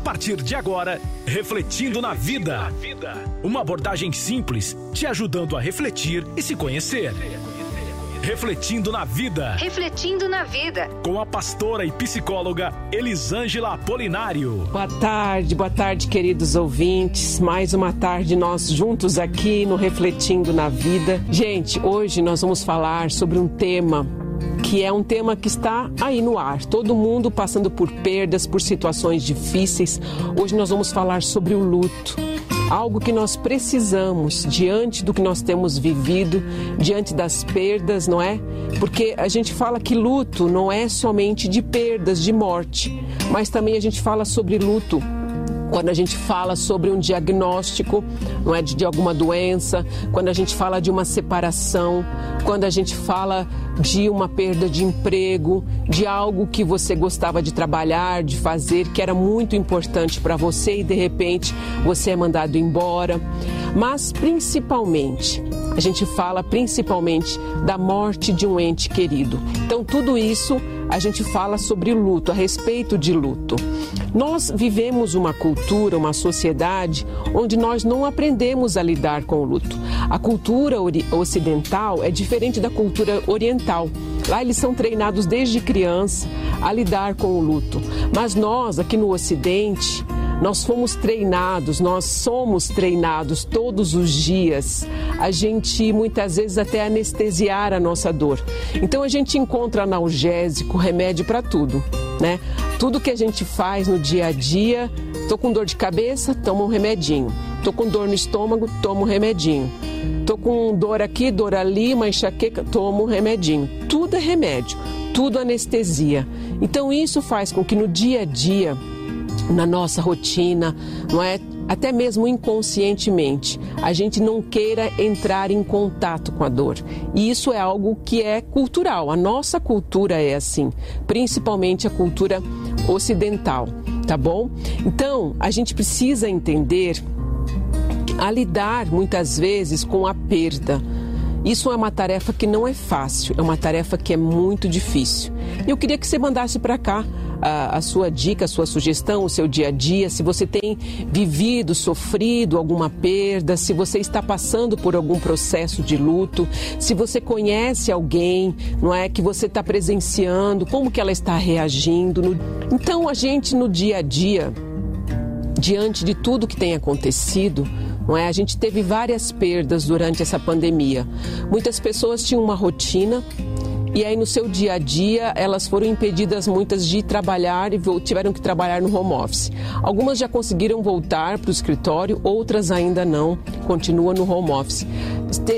A partir de agora, Refletindo na Vida. Uma abordagem simples, te ajudando a refletir e se conhecer. Refletindo na Vida. Refletindo na Vida. Com a pastora e psicóloga Elisângela Apolinário. Boa tarde, boa tarde, queridos ouvintes. Mais uma tarde nós juntos aqui no Refletindo na Vida. Gente, hoje nós vamos falar sobre um tema que é um tema que está aí no ar. Todo mundo passando por perdas, por situações difíceis. Hoje nós vamos falar sobre o luto. Algo que nós precisamos diante do que nós temos vivido, diante das perdas, não é? Porque a gente fala que luto não é somente de perdas, de morte, mas também a gente fala sobre luto quando a gente fala sobre um diagnóstico, não é de, de alguma doença, quando a gente fala de uma separação, quando a gente fala de uma perda de emprego, de algo que você gostava de trabalhar, de fazer, que era muito importante para você e de repente você é mandado embora. Mas principalmente, a gente fala principalmente da morte de um ente querido. Então tudo isso a gente fala sobre luto, a respeito de luto. Nós vivemos uma cultura, uma sociedade onde nós não aprendemos a lidar com o luto. A cultura ocidental é diferente da cultura oriental. Lá eles são treinados desde criança a lidar com o luto. Mas nós, aqui no Ocidente, nós fomos treinados, nós somos treinados todos os dias. A gente muitas vezes até anestesiar a nossa dor. Então a gente encontra analgésico, remédio para tudo, né? Tudo que a gente faz no dia a dia, tô com dor de cabeça, toma um remedinho. Tô com dor no estômago, toma um remedinho. Tô com dor aqui, dor ali, uma enxaqueca, toma um remedinho. Tudo é remédio, tudo anestesia. Então isso faz com que no dia a dia na nossa rotina, não é? Até mesmo inconscientemente, a gente não queira entrar em contato com a dor. E isso é algo que é cultural. A nossa cultura é assim, principalmente a cultura ocidental, tá bom? Então, a gente precisa entender a lidar muitas vezes com a perda. Isso é uma tarefa que não é fácil, é uma tarefa que é muito difícil. Eu queria que você mandasse para cá a, a, sua dica, a sua sugestão, o seu dia a dia, se você tem vivido, sofrido alguma perda, se você está passando por algum processo de luto, se você conhece alguém, não é, que você está presenciando, como que ela está reagindo. No... Então a gente no dia a dia, diante de tudo que tem acontecido, não é? A gente teve várias perdas durante essa pandemia. Muitas pessoas tinham uma rotina e aí no seu dia a dia elas foram impedidas muitas de trabalhar e tiveram que trabalhar no home office. Algumas já conseguiram voltar para o escritório, outras ainda não, continuam no home office.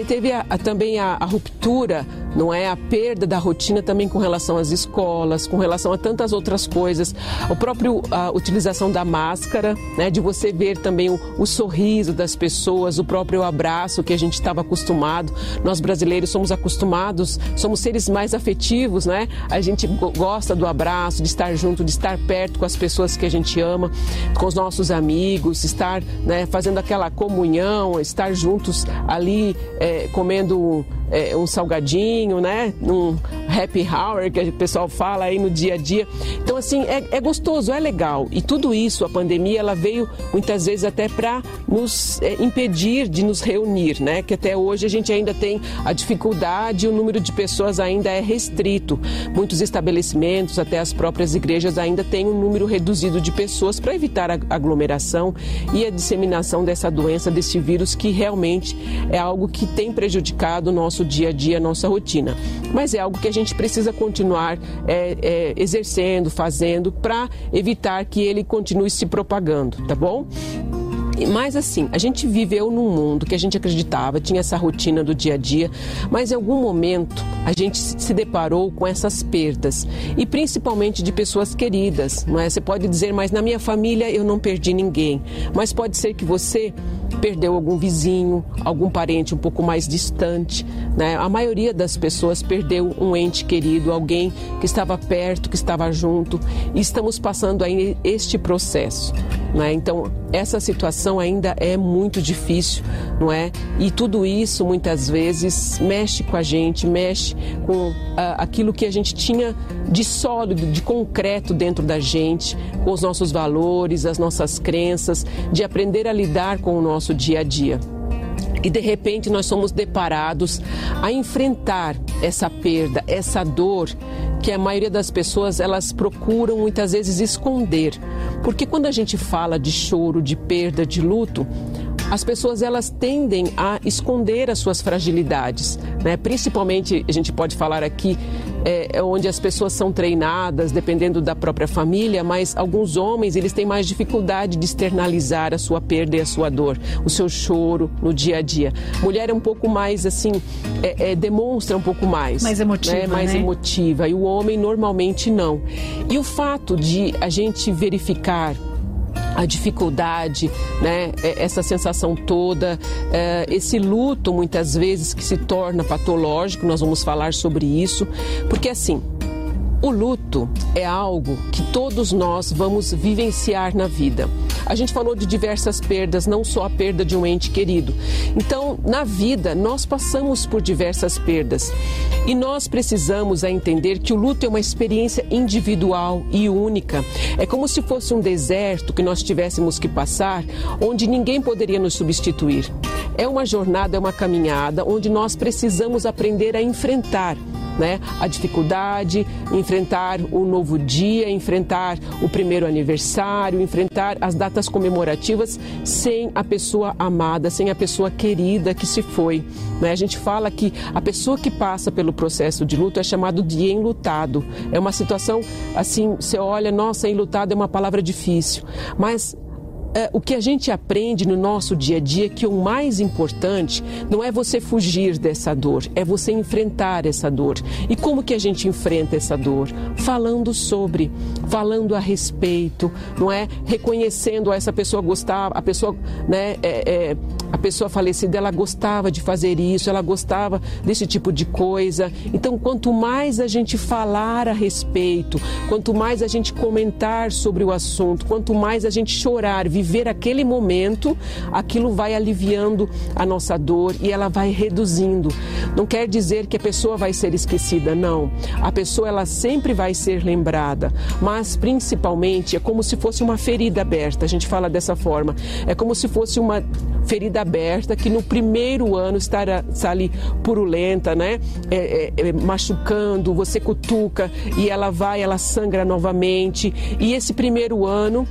Teve a, a, também a, a, ruptura, não é? A perda da rotina também com relação às escolas, com relação a tantas outras coisas. O próprio a utilização da máscara, né? De você ver também o, o sorriso das pessoas, o próprio abraço que a gente estava acostumado. Nós brasileiros somos acostumados, somos seres mais afetivos, né? A gente gosta do abraço, de estar junto, de estar perto com as pessoas que a gente ama, com os nossos amigos, estar né, fazendo aquela comunhão, estar juntos ali é, comendo é, um salgadinho, né? Um happy hour que o pessoal fala aí no dia a dia. Então, assim, é, é gostoso, é legal. E tudo isso, a pandemia, ela veio muitas vezes até para nos é, impedir de nos reunir, né? Que até hoje a gente ainda tem a dificuldade o número de pessoas ainda é restrito. Muitos estabelecimentos, até as próprias igrejas, ainda têm um número reduzido de pessoas para evitar a aglomeração e a disseminação dessa doença, desse vírus, que realmente é algo que tem prejudicado o nosso dia a dia, nossa rotina. Mas é algo que a gente precisa continuar é, é, exercendo, fazendo, para evitar que ele continue se propagando, tá bom? Mas assim, a gente viveu num mundo que a gente acreditava, tinha essa rotina do dia a dia, mas em algum momento a gente se deparou com essas perdas e principalmente de pessoas queridas, não é? Você pode dizer, mas na minha família eu não perdi ninguém, mas pode ser que você perdeu algum vizinho, algum parente um pouco mais distante, né? A maioria das pessoas perdeu um ente querido, alguém que estava perto, que estava junto, e estamos passando aí este processo. Não é? Então, essa situação ainda é muito difícil, não é? E tudo isso muitas vezes mexe com a gente, mexe com uh, aquilo que a gente tinha de sólido, de concreto dentro da gente, com os nossos valores, as nossas crenças, de aprender a lidar com o nosso dia a dia e de repente nós somos deparados a enfrentar essa perda, essa dor que a maioria das pessoas elas procuram muitas vezes esconder. Porque quando a gente fala de choro, de perda, de luto, as pessoas elas tendem a esconder as suas fragilidades, né? Principalmente a gente pode falar aqui é, é, onde as pessoas são treinadas, dependendo da própria família, mas alguns homens eles têm mais dificuldade de externalizar a sua perda e a sua dor, o seu choro no dia a dia. Mulher é um pouco mais assim, é, é, demonstra um pouco mais, mais emotiva, né? mais né? emotiva e o homem normalmente não. E o fato de a gente verificar a dificuldade, né? É, essa sensação toda, é, esse luto muitas vezes que se torna patológico, nós vamos falar sobre isso, porque assim, o luto é algo que todos nós vamos vivenciar na vida. A gente falou de diversas perdas, não só a perda de um ente querido. Então, na vida, nós passamos por diversas perdas e nós precisamos entender que o luto é uma experiência individual e única. É como se fosse um deserto que nós tivéssemos que passar, onde ninguém poderia nos substituir. É uma jornada, é uma caminhada onde nós precisamos aprender a enfrentar né? A dificuldade, enfrentar o novo dia, enfrentar o primeiro aniversário, enfrentar as datas comemorativas sem a pessoa amada, sem a pessoa querida que se foi. Né? A gente fala que a pessoa que passa pelo processo de luto é chamado de enlutado. É uma situação assim, você olha, nossa, enlutado é uma palavra difícil, mas é, o que a gente aprende no nosso dia a dia é que o mais importante não é você fugir dessa dor, é você enfrentar essa dor. E como que a gente enfrenta essa dor? Falando sobre, falando a respeito, não é? Reconhecendo essa pessoa gostava, a pessoa, né? É, é, a pessoa falecida, ela gostava de fazer isso, ela gostava desse tipo de coisa. Então, quanto mais a gente falar a respeito, quanto mais a gente comentar sobre o assunto, quanto mais a gente chorar, viver aquele momento, aquilo vai aliviando a nossa dor e ela vai reduzindo. Não quer dizer que a pessoa vai ser esquecida, não. A pessoa ela sempre vai ser lembrada, mas principalmente é como se fosse uma ferida aberta. A gente fala dessa forma. É como se fosse uma ferida aberta que no primeiro ano está, ali purulenta, né? É, é, é, machucando, você cutuca e ela vai, ela sangra novamente. E esse primeiro ano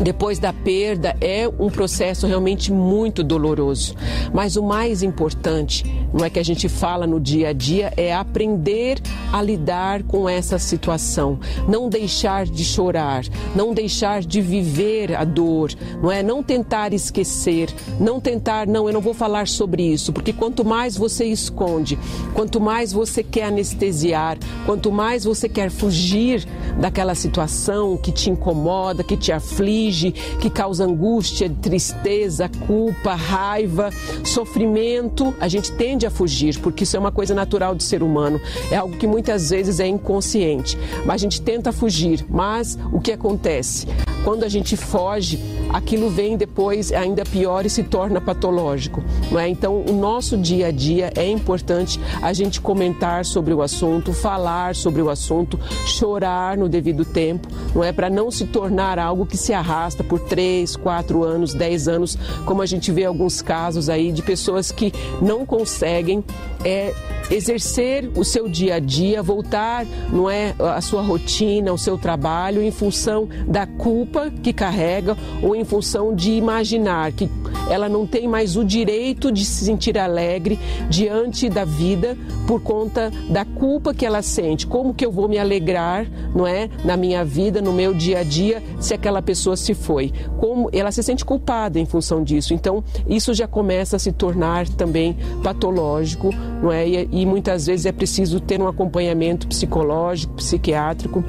depois da perda é um processo realmente muito doloroso. Mas o mais importante, não é que a gente fala no dia a dia, é aprender a lidar com essa situação, não deixar de chorar, não deixar de viver a dor, não é não tentar esquecer, não tentar, não, eu não vou falar sobre isso, porque quanto mais você esconde, quanto mais você quer anestesiar, quanto mais você quer fugir daquela situação que te incomoda, que te aflige, aflige, que causa angústia, tristeza, culpa, raiva, sofrimento, a gente tende a fugir, porque isso é uma coisa natural do ser humano. É algo que muitas vezes é inconsciente. Mas a gente tenta fugir. Mas o que acontece? Quando a gente foge, aquilo vem depois ainda pior e se torna patológico. Não é? Então, o nosso dia a dia é importante a gente comentar sobre o assunto, falar sobre o assunto, chorar no devido tempo, não é para não se tornar algo que se arrasta por três, quatro anos, dez anos, como a gente vê alguns casos aí de pessoas que não conseguem é, exercer o seu dia a dia, voltar, não é, a sua rotina, o seu trabalho em função da culpa que carrega ou em função de imaginar que ela não tem mais o direito de se sentir alegre diante da vida por conta da culpa que ela sente. Como que eu vou me alegrar, não é, na minha vida, no meu dia a dia, se aquela pessoa se foi? Como ela se sente culpada em função disso. Então, isso já começa a se tornar também patológico, não é? E, e muitas vezes é preciso ter um acompanhamento psicológico, psiquiátrico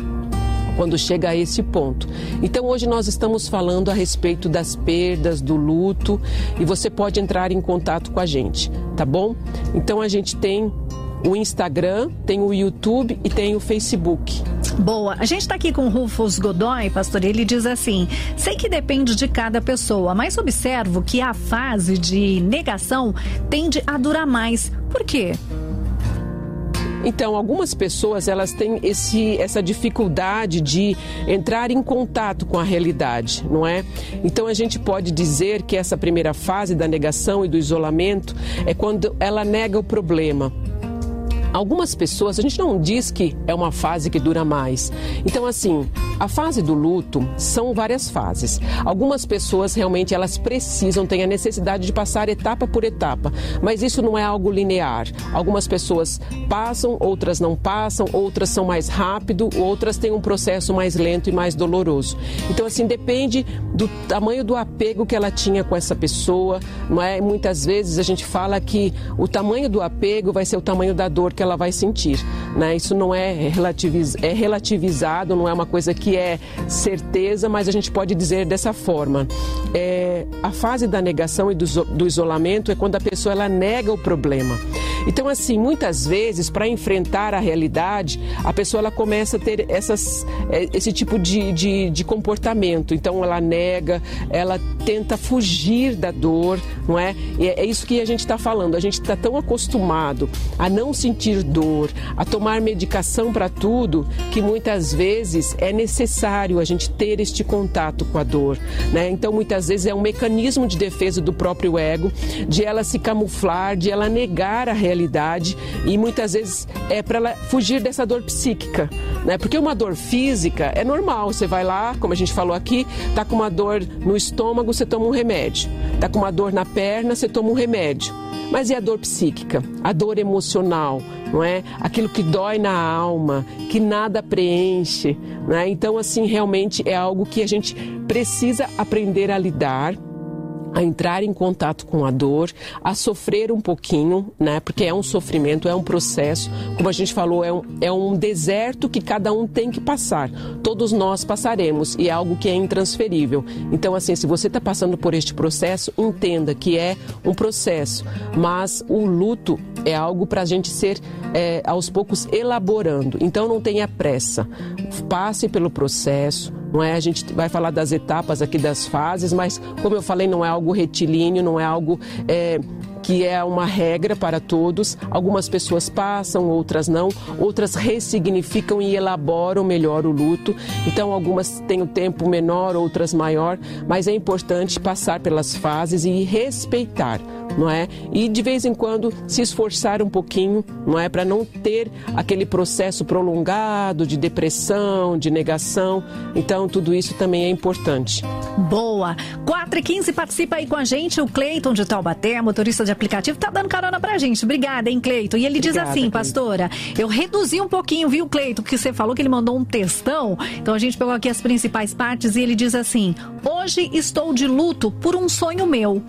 quando chega a esse ponto. Então hoje nós estamos falando a respeito das perdas, do luto e você pode entrar em contato com a gente, tá bom? Então a gente tem o Instagram, tem o YouTube e tem o Facebook. Boa. A gente está aqui com Rufus Godoy, pastor. Ele diz assim: sei que depende de cada pessoa, mas observo que a fase de negação tende a durar mais. Por quê? Então, algumas pessoas elas têm esse, essa dificuldade de entrar em contato com a realidade, não é? Então, a gente pode dizer que essa primeira fase da negação e do isolamento é quando ela nega o problema. Algumas pessoas, a gente não diz que é uma fase que dura mais. Então, assim, a fase do luto são várias fases. Algumas pessoas realmente elas precisam, têm a necessidade de passar etapa por etapa, mas isso não é algo linear. Algumas pessoas passam, outras não passam, outras são mais rápido, outras têm um processo mais lento e mais doloroso. Então, assim, depende do tamanho do apego que ela tinha com essa pessoa, não é? Muitas vezes a gente fala que o tamanho do apego vai ser o tamanho da dor que que ela vai sentir. Né? Isso não é, relativiz, é relativizado, não é uma coisa que é certeza, mas a gente pode dizer dessa forma. É, a fase da negação e do, isolamento é quando a pessoa ela nega o problema. Então, assim, muitas vezes, para enfrentar a realidade, a pessoa ela começa a ter essas, é, esse tipo de, de, de comportamento. Então, ela nega, ela tenta fugir da dor, não é? E é isso que a gente está falando. A gente está tão acostumado a não sentir dor, a tomar medicação para tudo, que muitas vezes é necessário a gente ter este contato com a dor, né? Então, muitas vezes é um mecanismo de defesa do próprio ego, de ela se camuflar, de ela negar a realidade e muitas vezes é para ela fugir dessa dor psíquica, né? Porque uma dor física é normal, você vai lá, como a gente falou aqui, tá com uma dor no estômago, você toma um remédio. Tá com uma dor na perna, você toma um remédio. Mas e a dor psíquica? A dor emocional, não é? Aquilo que dói na alma, que nada preenche, né? Então assim, realmente é algo que a gente precisa aprender a lidar a entrar em contato com a dor, a sofrer um pouquinho, né? Porque é um sofrimento, é um processo. Como a gente falou, é um, é um deserto que cada um tem que passar. Todos nós passaremos e é algo que é intransferível. Então, assim, se você está passando por este processo, entenda que é um processo, mas o luto é algo para a gente ser é, aos poucos elaborando. Então, não tenha pressa. Passe pelo processo não é? A gente vai falar das etapas aqui das fases, mas como eu falei, não é algo retilíneo, não é algo é, que é uma regra para todos. Algumas pessoas passam, outras não, outras ressignificam e elaboram melhor o luto. Então, algumas têm o um tempo menor, outras maior, mas é importante passar pelas fases e respeitar não é? E de vez em quando se esforçar um pouquinho, não é, para não ter aquele processo prolongado de depressão, de negação. Então tudo isso também é importante. Boa. 4 e 15 participa aí com a gente o Cleiton de Taubaté, motorista de aplicativo, tá dando carona pra gente. Obrigada, hein, Cleiton. E ele Obrigada, diz assim, Cleiton. pastora, eu reduzi um pouquinho, viu, Cleiton, que você falou que ele mandou um textão. Então a gente pegou aqui as principais partes e ele diz assim: "Hoje estou de luto por um sonho meu.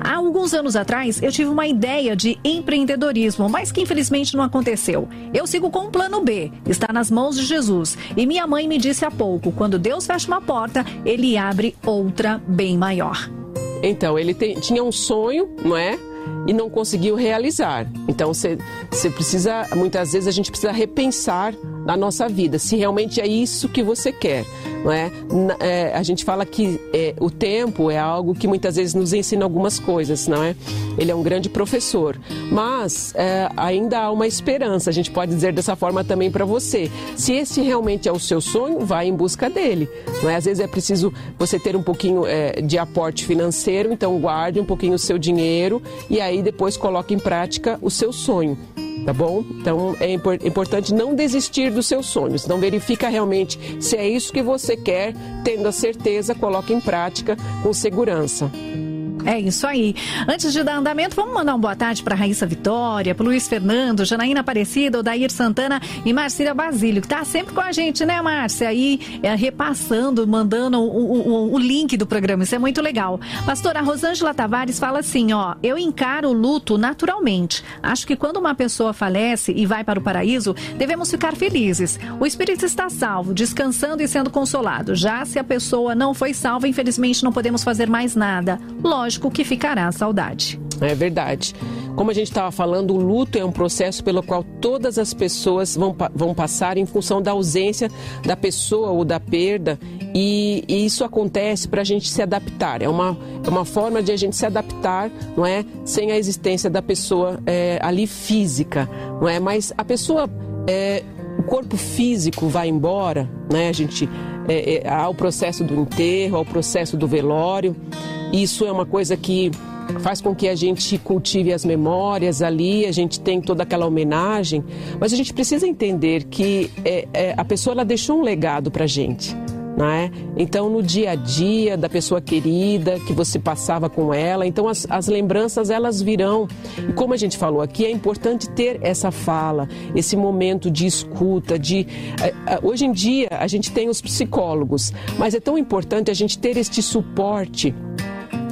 Há alguns anos atrás atrás, eu tive uma ideia de empreendedorismo, mas que infelizmente não aconteceu. Eu sigo com o plano B, está nas mãos de Jesus. E minha mãe me disse há pouco: quando Deus fecha uma porta, ele abre outra bem maior. Então, ele tinha um sonho, não é? E não conseguiu realizar. Então você precisa, muitas vezes a gente precisa repensar na nossa vida, se realmente é isso que você quer. Não é? é a gente fala que é, o tempo é algo que muitas vezes nos ensina algumas coisas, não é? Ele é um grande professor, mas é, ainda há uma esperança. A gente pode dizer dessa forma também para você. Se esse realmente é o seu sonho, vai em busca dele. Não é? Às vezes é preciso você ter um pouquinho é, de aporte financeiro, então guarde um pouquinho o seu dinheiro e aí depois coloque em prática o seu sonho tá bom? Então é importante não desistir dos seus sonhos. Não verifica realmente se é isso que você quer, tendo a certeza, coloque em prática com segurança. É isso aí. Antes de dar andamento, vamos mandar uma boa tarde para Raíssa Vitória, para Luiz Fernando, Janaína Aparecida, Odair Santana e Marcília Basílio, que tá sempre com a gente, né, Márcia? Aí é, repassando, mandando o, o, o, link do programa. Isso é muito legal. Pastora Rosângela Tavares fala assim: ó, eu encaro o luto naturalmente. Acho que quando uma pessoa falece e vai para o paraíso, devemos ficar felizes. O espírito está salvo, descansando e sendo consolado. Já se a pessoa não foi salva, infelizmente não podemos fazer mais nada. Lógico lógico que ficará a saudade. É verdade. Como a gente estava falando, o luto é um processo pelo qual todas as pessoas vão, vão passar em função da ausência da pessoa ou da perda, e, e isso acontece para a gente se adaptar. É uma, é uma forma de a gente se adaptar, não é? Sem a existência da pessoa é, ali física, não é? Mas a pessoa. É, o corpo físico vai embora, né? A gente é, é, há o processo do enterro, há o processo do velório. Isso é uma coisa que faz com que a gente cultive as memórias ali, a gente tem toda aquela homenagem, mas a gente precisa entender que é, é, a pessoa ela deixou um legado para a gente. É? Então, no dia a dia da pessoa querida que você passava com ela, então as, as lembranças elas virão. E como a gente falou aqui, é importante ter essa fala, esse momento de escuta, de eh, eh, hoje em dia a gente tem os psicólogos, mas é tão importante a gente ter este suporte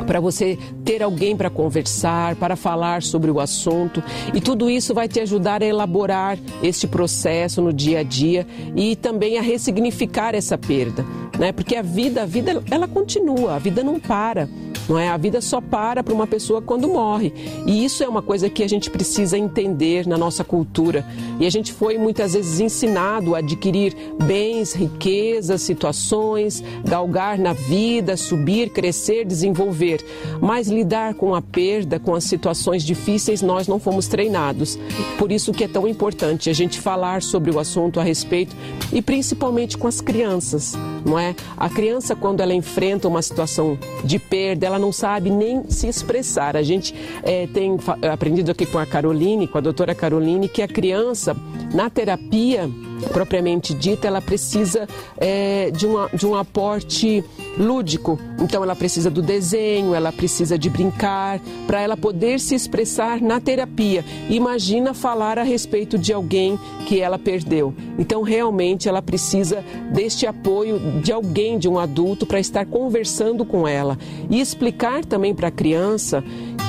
para você ter alguém para conversar, para falar sobre o assunto. E tudo isso vai te ajudar a elaborar este processo no dia a dia e também a ressignificar essa perda, né? Porque a vida, a vida ela continua, a vida não para. Não é? A vida só para para uma pessoa quando morre. E isso é uma coisa que a gente precisa entender na nossa cultura. E a gente foi muitas vezes ensinado a adquirir bens, riquezas, situações, galgar na vida, subir, crescer, desenvolver. Mas lidar com a perda, com as situações difíceis, nós não fomos treinados. Por isso que é tão importante a gente falar sobre o assunto a respeito e principalmente com as crianças, não é? A criança quando ela enfrenta uma situação de perda, ela não sabe nem se expressar. A gente é, tem aprendido aqui com a Caroline, com a doutora Caroline, que a criança, na terapia propriamente dita, ela precisa é, de, uma, de um aporte lúdico. Então, ela precisa do desenho, ela precisa de brincar, para ela poder se expressar na terapia. Imagina falar a respeito de alguém que ela perdeu. Então, realmente, ela precisa deste apoio de alguém, de um adulto, para estar conversando com ela e explicar também para a criança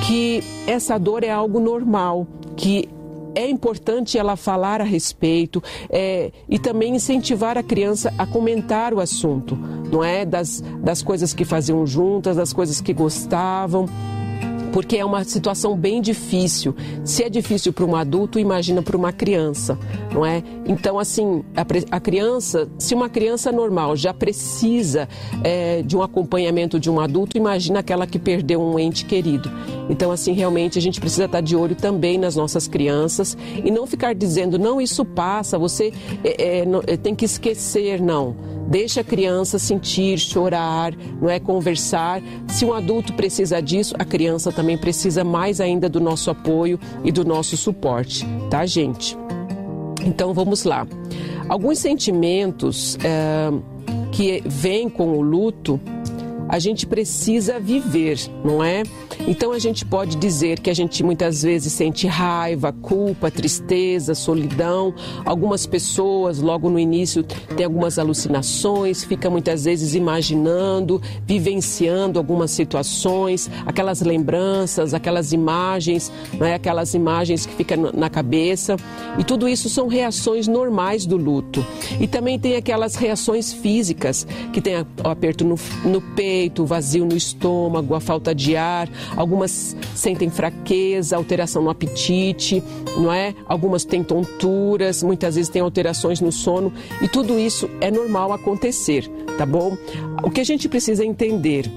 que essa dor é algo normal, que é importante ela falar a respeito é, e também incentivar a criança a comentar o assunto, não é? Das, das coisas que faziam juntas, das coisas que gostavam porque é uma situação bem difícil. Se é difícil para um adulto, imagina para uma criança, não é? Então, assim, a, a, criança, se uma criança normal já precisa é, de um acompanhamento de um adulto, imagina aquela que perdeu um ente querido. Então, assim, realmente a gente precisa estar de olho também nas nossas crianças e não ficar dizendo, não, isso passa, você é, é, tem que esquecer, não. Deixa a criança sentir, chorar, não é conversar. Se um adulto precisa disso, a criança também precisa mais ainda do nosso apoio e do nosso suporte, tá, gente? Então vamos lá. Alguns sentimentos é, que vêm com o luto, a gente precisa viver, não é? Então a gente pode dizer que a gente muitas vezes sente raiva, culpa, tristeza, solidão. Algumas pessoas, logo no início, têm algumas alucinações, fica muitas vezes imaginando, vivenciando algumas situações, aquelas lembranças, aquelas imagens, é? aquelas imagens que ficam na cabeça. E tudo isso são reações normais do luto. E também tem aquelas reações físicas, que tem o aperto no, no peito, o vazio no estômago, a falta de ar, algumas sentem fraqueza, alteração no apetite, não é? Algumas têm tonturas, muitas vezes têm alterações no sono e tudo isso é normal acontecer, tá bom? O que a gente precisa entender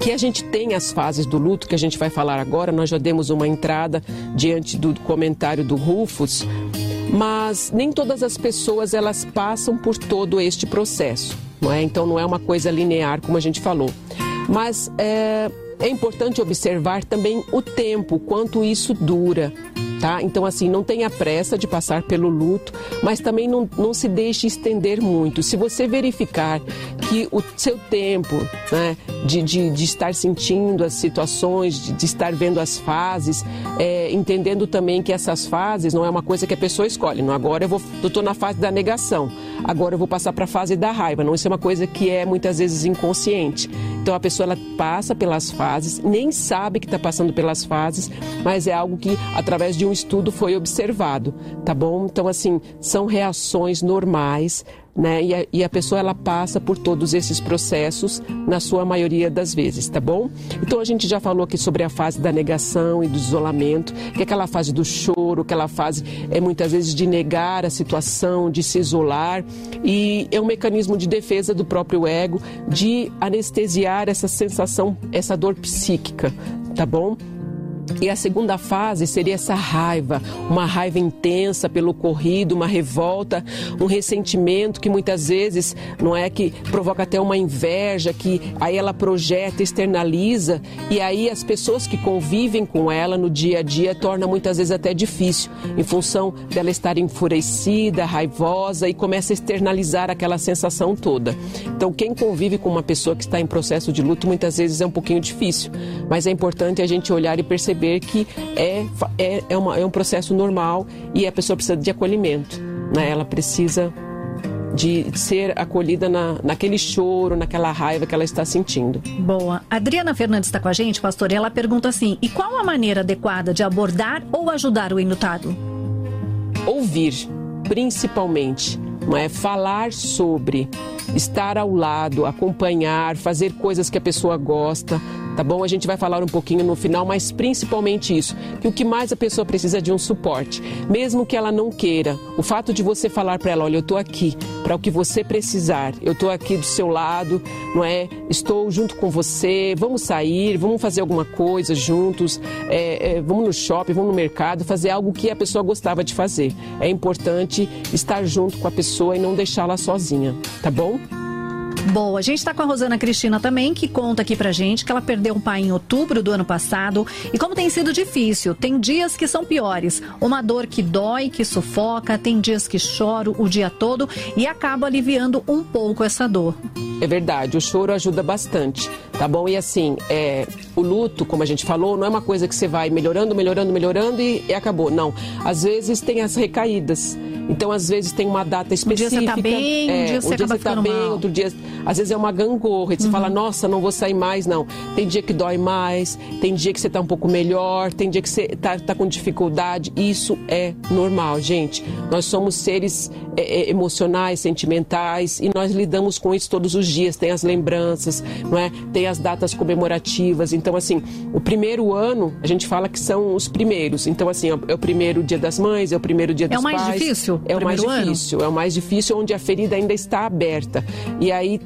que a gente tem as fases do luto que a gente vai falar agora, nós já demos uma entrada diante do comentário do Rufus, mas nem todas as pessoas elas passam por todo este processo, não é? Então não é uma coisa linear como a gente falou. Mas é, é importante observar também o tempo, quanto isso dura. Tá? Então, assim, não tenha pressa de passar pelo luto, mas também não, não se deixe estender muito. Se você verificar que o seu tempo né, de, de, de estar sentindo as situações, de, de estar vendo as fases, é, entendendo também que essas fases não é uma coisa que a pessoa escolhe. Não, agora eu estou na fase da negação, agora eu vou passar para a fase da raiva. Não, isso é uma coisa que é muitas vezes inconsciente. Então a pessoa ela passa pelas fases, nem sabe que está passando pelas fases, mas é algo que através de um estudo foi observado, tá bom? Então assim são reações normais né? E a, e a, pessoa ela passa por todos esses processos na sua maioria das vezes, tá bom? Então a gente já falou aqui sobre a fase da negação e do isolamento, que é aquela fase do choro, aquela fase é muitas vezes de negar a situação, de se isolar e é um mecanismo de defesa do próprio ego, de anestesiar essa sensação, essa dor psíquica, tá bom? E a segunda fase seria essa raiva, uma raiva intensa pelo ocorrido, uma revolta, um ressentimento que muitas vezes não é que provoca até uma inveja, que aí ela projeta, externaliza, e aí as pessoas que convivem com ela no dia a dia torna muitas vezes até difícil, em função dela estar enfurecida, raivosa e começa a externalizar aquela sensação toda. Então, quem convive com uma pessoa que está em processo de luto muitas vezes é um pouquinho difícil, mas é importante a gente olhar e perceber perceber que é, é, é, uma, é um processo normal e a pessoa precisa de acolhimento. Né? Ela precisa de ser acolhida na, naquele choro, naquela raiva que ela está sentindo. Boa. Adriana Fernandes está com a gente, pastor, e ela pergunta assim: e qual a maneira adequada de abordar ou ajudar o enlutado? Ouvir, principalmente. Não é falar sobre, estar ao lado, acompanhar, fazer coisas que a pessoa gosta, tá bom? A gente vai falar um pouquinho no final, mas principalmente isso, que o que mais a pessoa precisa é de um suporte, mesmo que ela não queira. O fato de você falar para ela, olha, eu estou aqui para o que você precisar, eu estou aqui do seu lado, não é? Estou junto com você, vamos sair, vamos fazer alguma coisa juntos, é, é, vamos no shopping, vamos no mercado, fazer algo que a pessoa gostava de fazer. É importante estar junto com a pessoa e não deixá-la sozinha, tá bom? Boa, a gente está com a Rosana Cristina também, que conta aqui pra gente que ela perdeu um pai em outubro do ano passado e como tem sido difícil. Tem dias que são piores, uma dor que dói, que sufoca, tem dias que choro o dia todo e acaba aliviando um pouco essa dor. É verdade, o choro ajuda bastante, tá bom? E assim, é, o luto, como a gente falou, não é uma coisa que você vai melhorando, melhorando, melhorando e, e acabou. Não. Às vezes tem as recaídas. Então, às vezes, tem uma data específica. Um dia você tá bem, é, um dia você um dia você tá bem, mal. outro dia. Às vezes é uma gangorra. E você uhum. fala, nossa, não vou sair mais, não. Tem dia que dói mais, tem dia que você tá um pouco melhor, tem dia que você tá, tá com dificuldade. Isso é normal, gente. Nós somos seres é, é, emocionais, sentimentais e nós lidamos com isso todos os dias. Tem as lembranças, não é? Tem as datas comemorativas. Então, assim, o primeiro ano, a gente fala que são os primeiros. Então, assim, é o primeiro dia das mães, é o primeiro dia dos pais. É o mais pais. difícil? É o mais difícil, ano? é o mais difícil onde a ferida ainda está aberta. E aí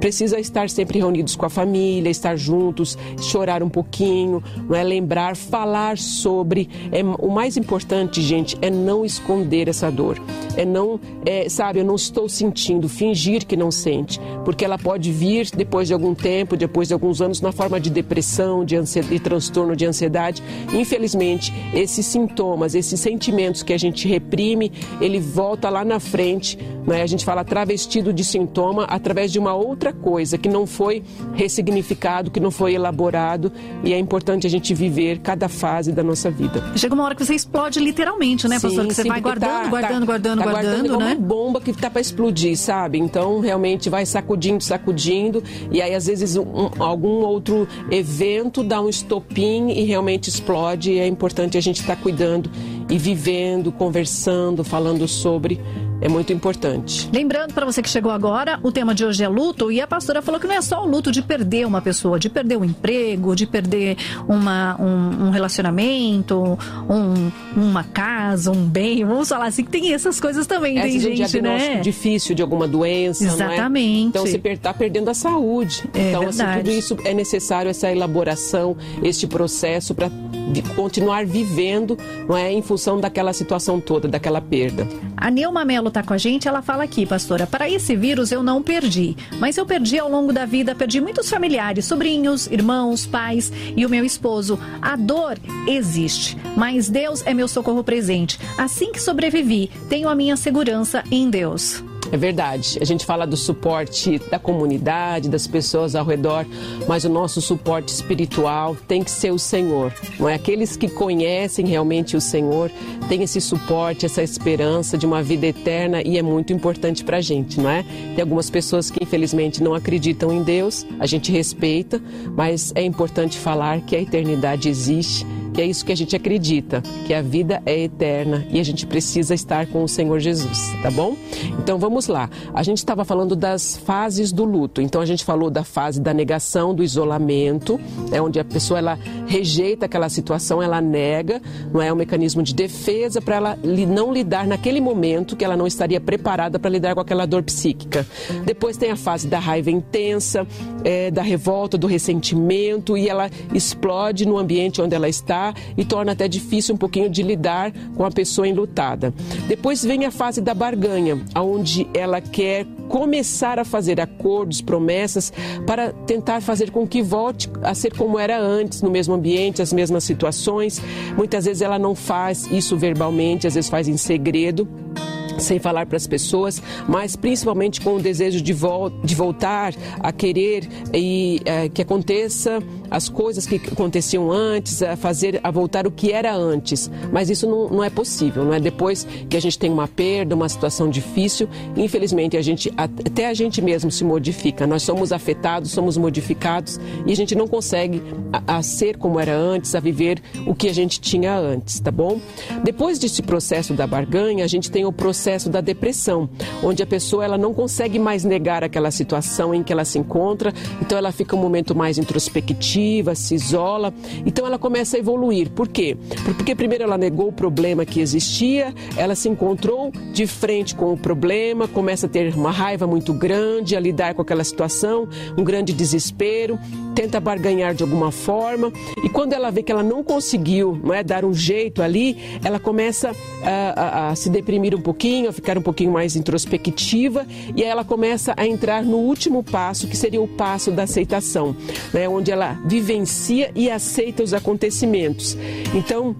precisa estar sempre reunidos com a família, estar juntos, chorar um pouquinho, não é lembrar, falar sobre. É, o mais importante, gente, é não esconder essa dor. É não, é, sabe, eu não estou sentindo, fingir que não sente, porque ela pode vir depois de algum tempo, depois de alguns anos, na forma de depressão, de, ansiedade, de transtorno de ansiedade. Infelizmente, esses sintomas, esses sentimentos que a gente reprime, ele volta lá na frente, é? a gente fala travestido de sintoma através de uma outra outra coisa, que não foi ressignificado, que não foi elaborado e é importante a gente viver cada fase da nossa vida. Chega uma hora que você explode literalmente, né, pastor? Sim, que você sim, vai guardando, tá, guardando, tá, guardando, tá guardando, guardando, né? uma bomba que tá para explodir, sabe? Então, realmente vai sacudindo, sacudindo e aí às vezes um, algum outro evento dá um estopim e realmente explode e é importante a gente estar tá cuidando e vivendo, conversando, falando sobre é muito importante. Lembrando para você que chegou agora, o tema de hoje é luto e a pastora falou que não é só o luto de perder uma pessoa, de perder um emprego, de perder uma, um, um relacionamento, um, uma casa, um bem. Vamos falar assim que tem essas coisas também, tem gente, um né? difícil de alguma doença, é? Exatamente. É? Então se está perdendo a saúde. É então assim, tudo isso é necessário essa elaboração, este processo para continuar vivendo, não é, em função daquela situação toda, daquela perda. A Neuma Melo está com a gente, ela fala aqui, pastora, para esse vírus eu não perdi, mas eu perdi ao longo da vida, perdi muitos familiares, sobrinhos, irmãos, pais e o meu esposo. A dor existe, mas Deus é meu socorro presente. Assim que sobrevivi, tenho a minha segurança em Deus. É verdade. A gente fala do suporte da comunidade, das pessoas ao redor, mas o nosso suporte espiritual tem que ser o Senhor. Não é aqueles que conhecem realmente o Senhor têm esse suporte, essa esperança de uma vida eterna e é muito importante para a gente, não é? Tem algumas pessoas que infelizmente não acreditam em Deus, a gente respeita, mas é importante falar que a eternidade existe E é isso que a gente acredita, que a vida é eterna e a gente precisa estar com o Senhor Jesus, tá bom? Então vamos lá. A gente estava falando das fases do luto. Então a gente falou da fase da negação, do isolamento, é onde a pessoa ela rejeita aquela situação, ela nega, não é um mecanismo de defesa para ela não lidar naquele momento que ela não estaria preparada para lidar com aquela dor psíquica. Depois tem a fase da raiva intensa, é, da revolta, do ressentimento e ela explode no ambiente onde ela está e torna até difícil um pouquinho de lidar com a pessoa enlutada. Depois vem a fase da barganha, onde ela quer começar a fazer acordos, promessas para tentar fazer com que volte a ser como era antes, no mesmo ambiente, as mesmas situações. Muitas vezes ela não faz isso verbalmente, às vezes faz em segredo sem falar para as pessoas, mas principalmente com o desejo de, de voltar a querer e é, que aconteça as coisas que aconteciam antes, a fazer, a voltar o que era antes. Mas isso não, não é possível, não é? Depois que a gente tem uma perda, uma situação difícil, infelizmente a gente até a gente mesmo se modifica. Nós somos afetados, somos modificados e a gente não consegue a, a ser como era antes, a viver o que a gente tinha antes, tá bom? Depois desse processo da barganha, a gente tem o processo da depressão, onde a pessoa ela não consegue mais negar aquela situação em que ela se encontra, então ela fica um momento mais introspectivo se isola. Então ela começa a evoluir. Por quê? Porque primeiro ela negou o problema que existia, ela se encontrou de frente com o problema, começa a ter uma raiva muito grande, a lidar com aquela situação, um grande desespero, tenta barganhar de alguma forma. E quando ela vê que ela não conseguiu não é, dar um jeito ali, ela começa a, a, a se deprimir um pouquinho, a ficar um pouquinho mais introspectiva e aí ela começa a entrar no último passo, que seria o passo da aceitação, né, onde ela vivencia e aceita os acontecimentos. Então,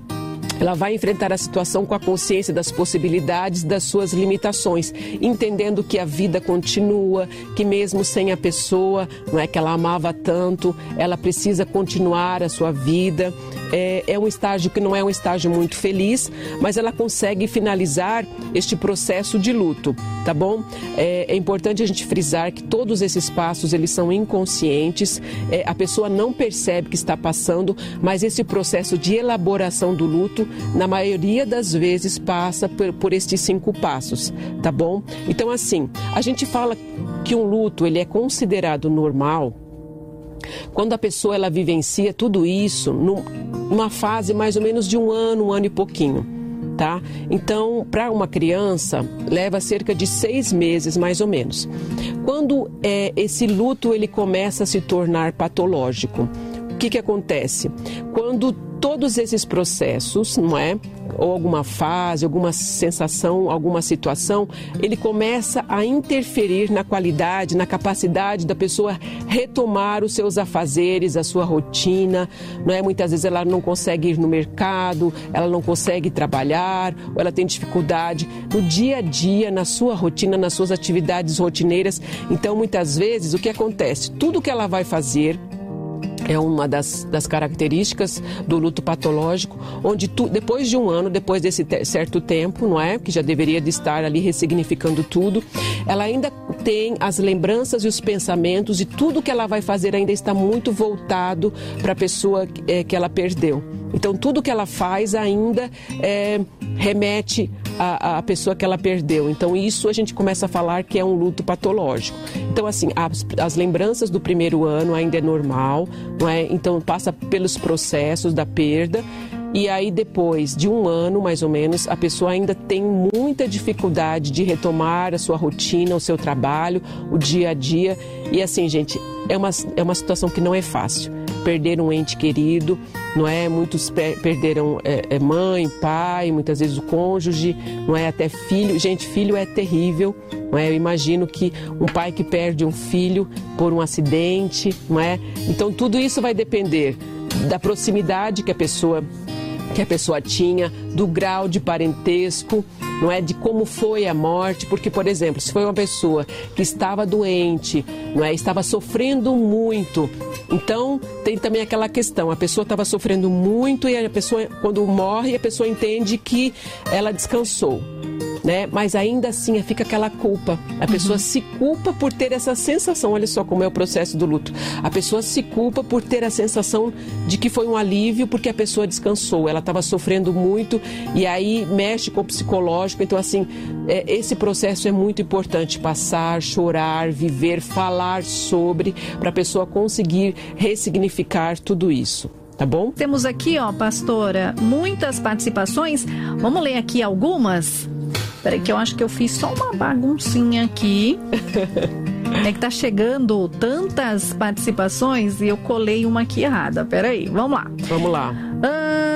ela vai enfrentar a situação com a consciência das possibilidades, das suas limitações, entendendo que a vida continua, que mesmo sem a pessoa, não é que ela amava tanto, ela precisa continuar a sua vida. É, é um estágio que não é um estágio muito feliz, mas ela consegue finalizar este processo de luto, tá bom? É, é importante a gente frisar que todos esses passos eles são inconscientes, é, a pessoa não percebe que está passando, mas esse processo de elaboração do luto na maioria das vezes passa por, por estes cinco passos, tá bom? Então assim, a gente fala que um luto ele é considerado normal quando a pessoa ela vivencia tudo isso numa fase mais ou menos de um ano, um ano e pouquinho. Tá? Então, para uma criança, leva cerca de seis meses, mais ou menos. Quando é, esse luto ele começa a se tornar patológico, o que, que acontece? Quando todos esses processos, não é? Ou alguma fase, alguma sensação, alguma situação, ele começa a interferir na qualidade, na capacidade da pessoa retomar os seus afazeres, a sua rotina, não é? Muitas vezes ela não consegue ir no mercado, ela não consegue trabalhar, ou ela tem dificuldade no dia a dia, na sua rotina, nas suas atividades rotineiras. Então, muitas vezes, o que acontece? Tudo que ela vai fazer, é uma das, das características do luto patológico, onde tu, depois de um ano, depois desse certo tempo, não é, que já deveria de estar ali ressignificando tudo, ela ainda tem as lembranças e os pensamentos e tudo que ela vai fazer ainda está muito voltado para a pessoa é, que ela perdeu. Então tudo que ela faz ainda é, remete à, à pessoa que ela perdeu. Então isso a gente começa a falar que é um luto patológico. Então assim, as, as lembranças do primeiro ano ainda é normal, não é? Então passa pelos processos da perda e aí, depois de um ano, mais ou menos, a pessoa ainda tem muita dificuldade de retomar a sua rotina, o seu trabalho, o dia a dia. E assim, gente, é uma, é uma situação que não é fácil. Perder um ente querido, não é? Muitos perderam é, é, mãe, pai, muitas vezes o cônjuge, não é? Até filho. Gente, filho é terrível, não é? Eu imagino que um pai que perde um filho por um acidente, não é? Então, tudo isso vai depender da proximidade que a pessoa que a pessoa tinha, do grau de parentesco, não é de como foi a morte, porque por exemplo, se foi uma pessoa que estava doente, não é, estava sofrendo muito, então tem também aquela questão, a pessoa estava sofrendo muito e a pessoa quando morre a pessoa entende que ela descansou. Né? Mas ainda assim fica aquela culpa. A pessoa uhum. se culpa por ter essa sensação. Olha só como é o processo do luto. A pessoa se culpa por ter a sensação de que foi um alívio porque a pessoa descansou. Ela estava sofrendo muito e aí mexe com o psicológico. Então, assim, é, esse processo é muito importante. Passar, chorar, viver, falar sobre, para a pessoa conseguir ressignificar tudo isso tá bom? Temos aqui, ó, pastora, muitas participações. Vamos ler aqui algumas? Peraí que eu acho que eu fiz só uma baguncinha aqui. É que tá chegando tantas participações e eu colei uma aqui errada. Peraí, vamos lá. Vamos lá. Ah,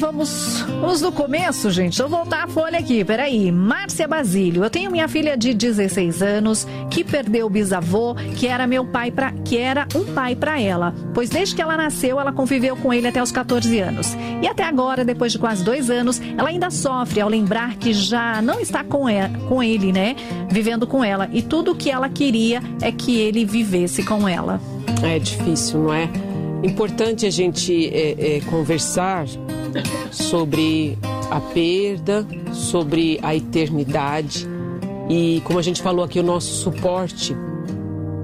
vamos, vamos do começo, gente. Deixa eu voltar a folha aqui. Peraí. Márcia Basílio. Eu tenho minha filha de 16 anos que perdeu o bisavô, que era meu pai para que era um pai para ela. Pois desde que ela nasceu, ela conviveu com ele até os 14 anos. E até agora, depois de quase dois anos, ela ainda sofre ao lembrar que já não está com, ela, com ele, né? Vivendo com ela. E tudo o que ela queria é que ele vivesse com ela. É difícil, não é? Importante a gente é, é, conversar sobre a perda, sobre a eternidade. E como a gente falou aqui, o nosso suporte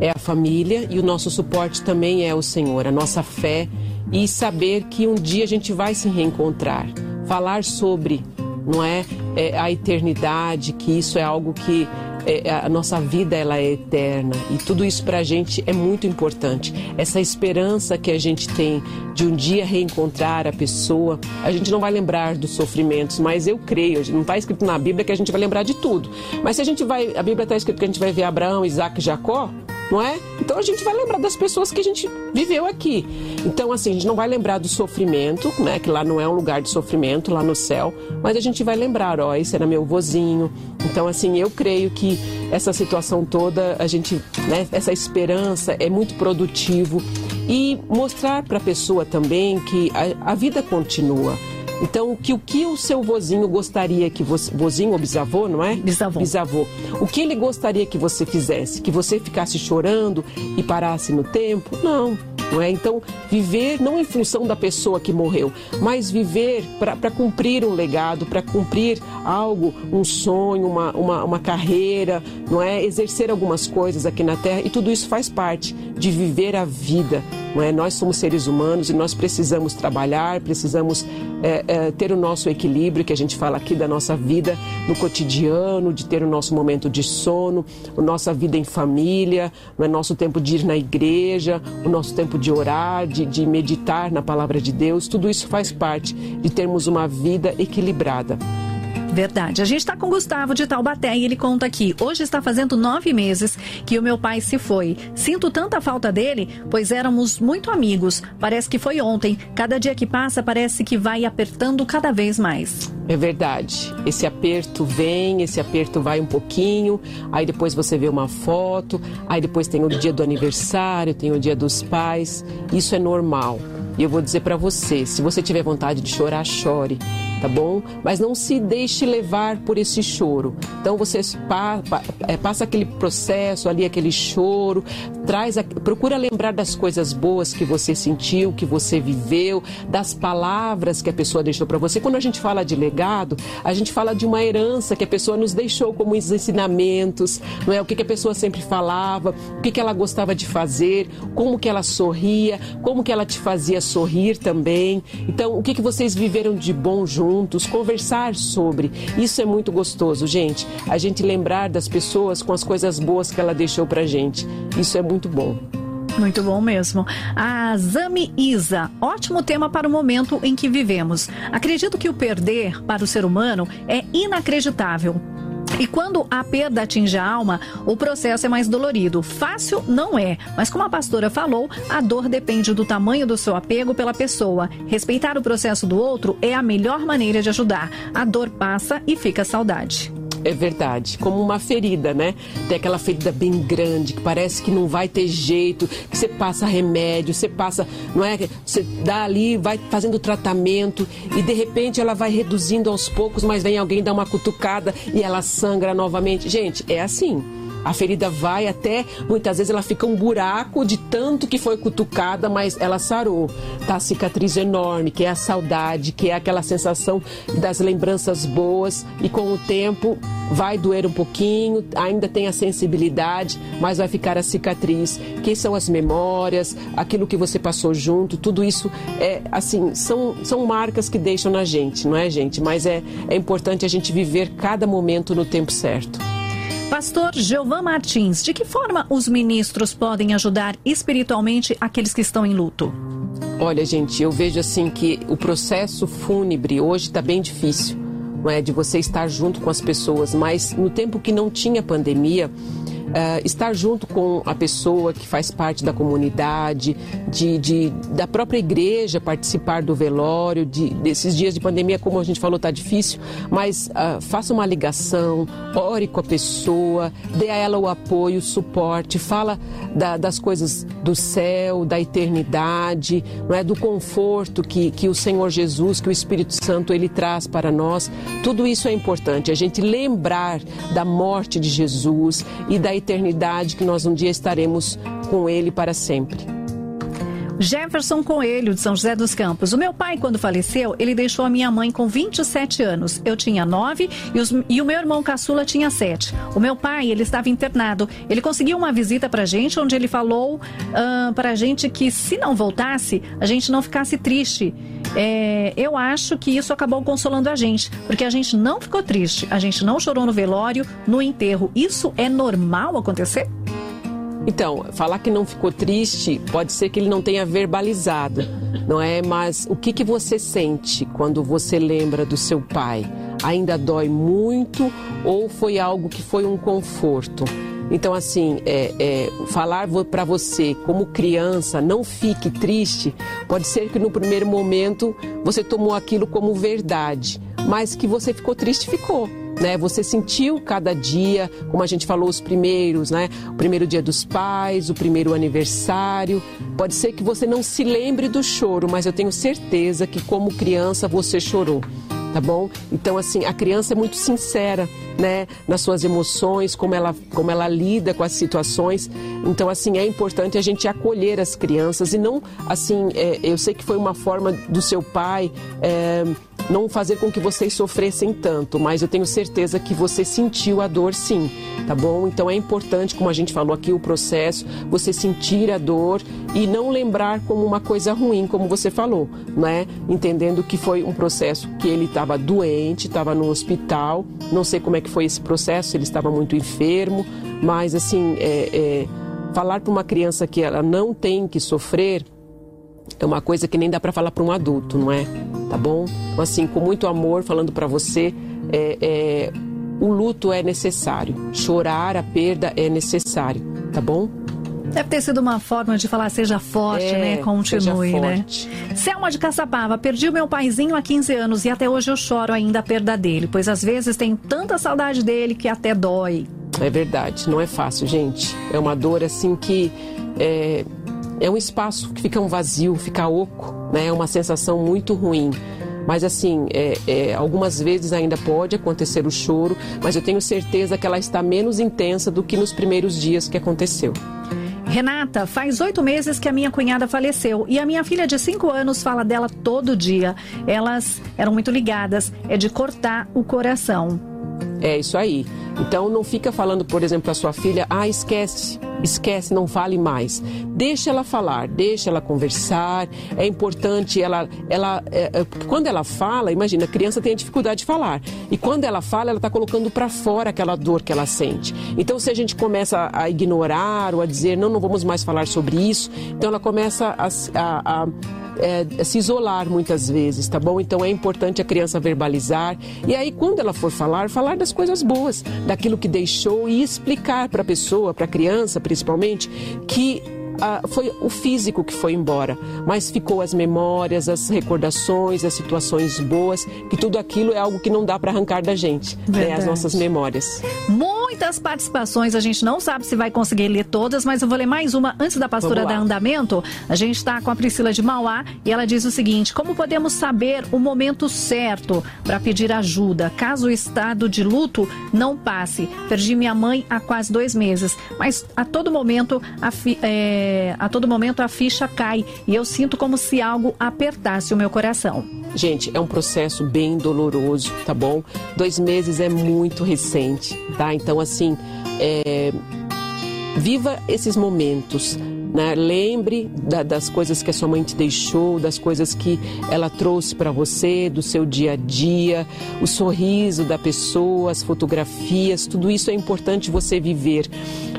é a família e o nosso suporte também é o Senhor, a nossa fé e saber que um dia a gente vai se reencontrar. Falar sobre, não é, é a eternidade, que isso é algo que é, a nossa vida ela é eterna e tudo isso para a gente é muito importante. Essa esperança que a gente tem de um dia reencontrar a pessoa, a gente não vai lembrar dos sofrimentos, mas eu creio, não está escrito na Bíblia que a gente vai lembrar de tudo. Mas se a gente vai, a Bíblia está escrito que a gente vai ver Abraão, Isaac e Jacó, não é? Então a gente vai lembrar das pessoas que a gente viveu aqui. Então, assim, a gente não vai lembrar do sofrimento, né? Que lá não é um lugar de sofrimento, lá no céu, mas a gente vai lembrar, ó, esse era meu vozinho. Então, assim, eu creio que essa situação toda, a gente, né, essa esperança é muito produtivo e mostrar para a pessoa também que a, a vida continua. Então, que, o que o seu vozinho gostaria que você. Vozinho ou bisavô, não é? Bisavô. Bisavô. O que ele gostaria que você fizesse? Que você ficasse chorando e parasse no tempo? Não. Não é? Então, viver não em função da pessoa que morreu, mas viver para cumprir um legado, para cumprir algo, um sonho, uma, uma, uma carreira, não é? Exercer algumas coisas aqui na Terra e tudo isso faz parte de viver a vida. Não é? Nós somos seres humanos e nós precisamos trabalhar, precisamos é, é, ter o nosso equilíbrio, que a gente fala aqui da nossa vida no cotidiano, de ter o nosso momento de sono, a nossa vida em família, o é? nosso tempo de ir na igreja, o nosso tempo de orar, de, de meditar na palavra de Deus. Tudo isso faz parte de termos uma vida equilibrada. Verdade. A gente está com o Gustavo de Taubaté e ele conta aqui. Hoje está fazendo nove meses que o meu pai se foi. Sinto tanta falta dele, pois éramos muito amigos. Parece que foi ontem. Cada dia que passa parece que vai apertando cada vez mais. É verdade. Esse aperto vem, esse aperto vai um pouquinho, aí depois você vê uma foto, aí depois tem o dia do aniversário, tem o dia dos pais. Isso é normal. E eu vou dizer para você, se você tiver vontade de chorar, chore tá bom? Mas não se deixe levar por esse choro. Então você é, passa aquele processo ali, aquele choro, traz, a, procura lembrar das coisas boas que você sentiu, que você viveu, das palavras que a pessoa deixou para você. Quando a gente fala de legado, a gente fala de uma herança que a pessoa nos deixou como os ensinamentos, não é? O que, que a pessoa sempre falava, o que, que ela gostava de fazer, como que ela sorria, como que ela te fazia sorrir também. Então, o que, que vocês viveram de bom juntos? conversar sobre. Isso é muito gostoso, gente. A gente lembrar das pessoas com as coisas boas que ela deixou pra gente. Isso é muito bom. Muito bom mesmo. A Zami Isa, ótimo tema para o momento em que vivemos. Acredito que o perder para o ser humano é inacreditável. E quando a perda atinge a alma, o processo é mais dolorido. Fácil não é, mas como a pastora falou, a dor depende do tamanho do seu apego pela pessoa. Respeitar o processo do outro é a melhor maneira de ajudar. A dor passa e fica a saudade é verdade. Como uma ferida, né? Tem aquela ferida bem grande, que parece que não vai ter jeito, que você passa remédio, você passa, não é? Você dá ali, vai fazendo tratamento e de repente ela vai reduzindo aos poucos, mas vem alguém dar uma cutucada e ela sangra novamente. Gente, é assim. A ferida vai até, muitas vezes ela fica um buraco de tanto que foi cutucada, mas ela sarou. Tá a cicatriz enorme, que é a saudade, que é aquela sensação das lembranças boas e com o tempo vai doer um pouquinho, ainda tem a sensibilidade, mas vai ficar a cicatriz, que são as memórias, aquilo que você passou junto, tudo isso é assim, são, são marcas que deixam na gente, não é, gente? Mas é, é importante a gente viver cada momento no tempo certo. Pastor Giovan Martins, de que forma os ministros podem ajudar espiritualmente aqueles que estão em luto? Olha, gente, eu vejo assim que o processo fúnebre hoje está bem difícil, não é? De você estar junto com as pessoas, mas no tempo que não tinha pandemia, uh, estar junto com a pessoa que faz parte da comunidade, de, de da própria igreja, participar do velório, de, desses dias de pandemia, como a gente falou, está difícil, mas uh, faça uma ligação, ore com a pessoa, dê a ela o apoio, o suporte, fala da, das coisas do céu, da eternidade, não é do conforto que, que o Senhor Jesus, que o Espírito Santo ele traz para nós. Tudo isso é importante, a gente lembrar da morte de Jesus e da eternidade que nós um dia estaremos com Ele para sempre. Jefferson Coelho, de São José dos Campos. O meu pai, quando faleceu, ele deixou a minha mãe com 27 anos. Eu tinha 9 e, os, e o meu irmão caçula tinha 7. O meu pai, ele estava internado. Ele conseguiu uma visita pra gente, onde ele falou uh, pra gente que se não voltasse, a gente não ficasse triste. É, eu acho que isso acabou consolando a gente, porque a gente não ficou triste, a gente não chorou no velório, no enterro. Isso é normal acontecer? Então, falar que não ficou triste pode ser que ele não tenha verbalizado, não é? Mas o que, que você sente quando você lembra do seu pai? Ainda dói muito ou foi algo que foi um conforto? Então, assim, é, é, falar para você como criança, não fique triste, pode ser que no primeiro momento você tomou aquilo como verdade, mas que você ficou triste, ficou né? Você sentiu cada dia, como a gente falou, os primeiros, né? O primeiro dia dos pais, o primeiro aniversário. Pode ser que você não se lembre do choro, mas eu tenho certeza que como criança você chorou tá bom? Então, assim, a criança é muito sincera, né, nas suas emoções, como ela, como ela lida com as situações. Então, assim, é importante a gente acolher as crianças e não, assim, é, eu sei que foi uma forma do seu pai. É, não fazer com que vocês sofressem tanto, mas eu tenho certeza que você sentiu a dor sim, tá bom? Então é importante, como a gente falou aqui, o processo, você sentir a dor e não lembrar como uma coisa ruim, como você falou, né? Entendendo que foi um processo que ele estava doente, estava no hospital, não sei como é que foi esse processo, ele estava muito enfermo, mas assim, é, é, falar para uma criança que ela não tem que sofrer é uma coisa que nem dá para falar para um adulto, não é? Tá bom? Então, assim, com muito amor, falando para você, é, é, o luto é necessário. Chorar a perda é necessário, tá bom? Deve ter sido uma forma de falar seja forte, é, né? Continue, seja né? forte. né? Selma de Caçapava, perdi o meu paizinho há 15 anos e até hoje eu choro ainda a perda dele, pois às vezes tenho tanta saudade dele que até dói. É verdade, não é fácil, gente. É uma dor assim que é, é um espaço que fica um vazio, fica oco, né? É uma sensação muito ruim. Mas assim, é, é, algumas vezes ainda pode acontecer o choro, mas eu tenho certeza que ela está menos intensa do que nos primeiros dias que aconteceu. Renata, faz oito meses que a minha cunhada faleceu e a minha filha de cinco anos fala dela todo dia. Elas eram muito ligadas, é de cortar o coração. É isso aí. Então não fica falando, por exemplo, para sua filha, ah, esquece esquece, não fale mais. Deixa ela falar, deixa ela conversar. É importante ela, ela é, é, quando ela fala, imagina, a criança tem a dificuldade de falar. E quando ela fala, ela está colocando para fora aquela dor que ela sente. Então, se a gente começa a ignorar ou a dizer, não, não vamos mais falar sobre isso, então ela começa a, a, a é, se isolar muitas vezes, tá bom? Então é importante a criança verbalizar e aí quando ela for falar, falar das coisas boas, daquilo que deixou e explicar para a pessoa, para a criança principalmente, que ah, foi o físico que foi embora, mas ficou as memórias, as recordações, as situações boas, que tudo aquilo é algo que não dá para arrancar da gente, né, as nossas memórias. Muitas participações, a gente não sabe se vai conseguir ler todas, mas eu vou ler mais uma antes da pastora dar andamento. A gente está com a Priscila de Mauá e ela diz o seguinte: como podemos saber o momento certo para pedir ajuda caso o estado de luto não passe? Perdi minha mãe há quase dois meses, mas a todo momento a, fi, é, a todo momento a ficha cai e eu sinto como se algo apertasse o meu coração. Gente, é um processo bem doloroso, tá bom? Dois meses é muito recente, tá? Então, assim, é... viva esses momentos né? Lembre da, das coisas que a sua mãe te deixou, das coisas que ela trouxe para você, do seu dia a dia, o sorriso da pessoa, as fotografias, tudo isso é importante você viver.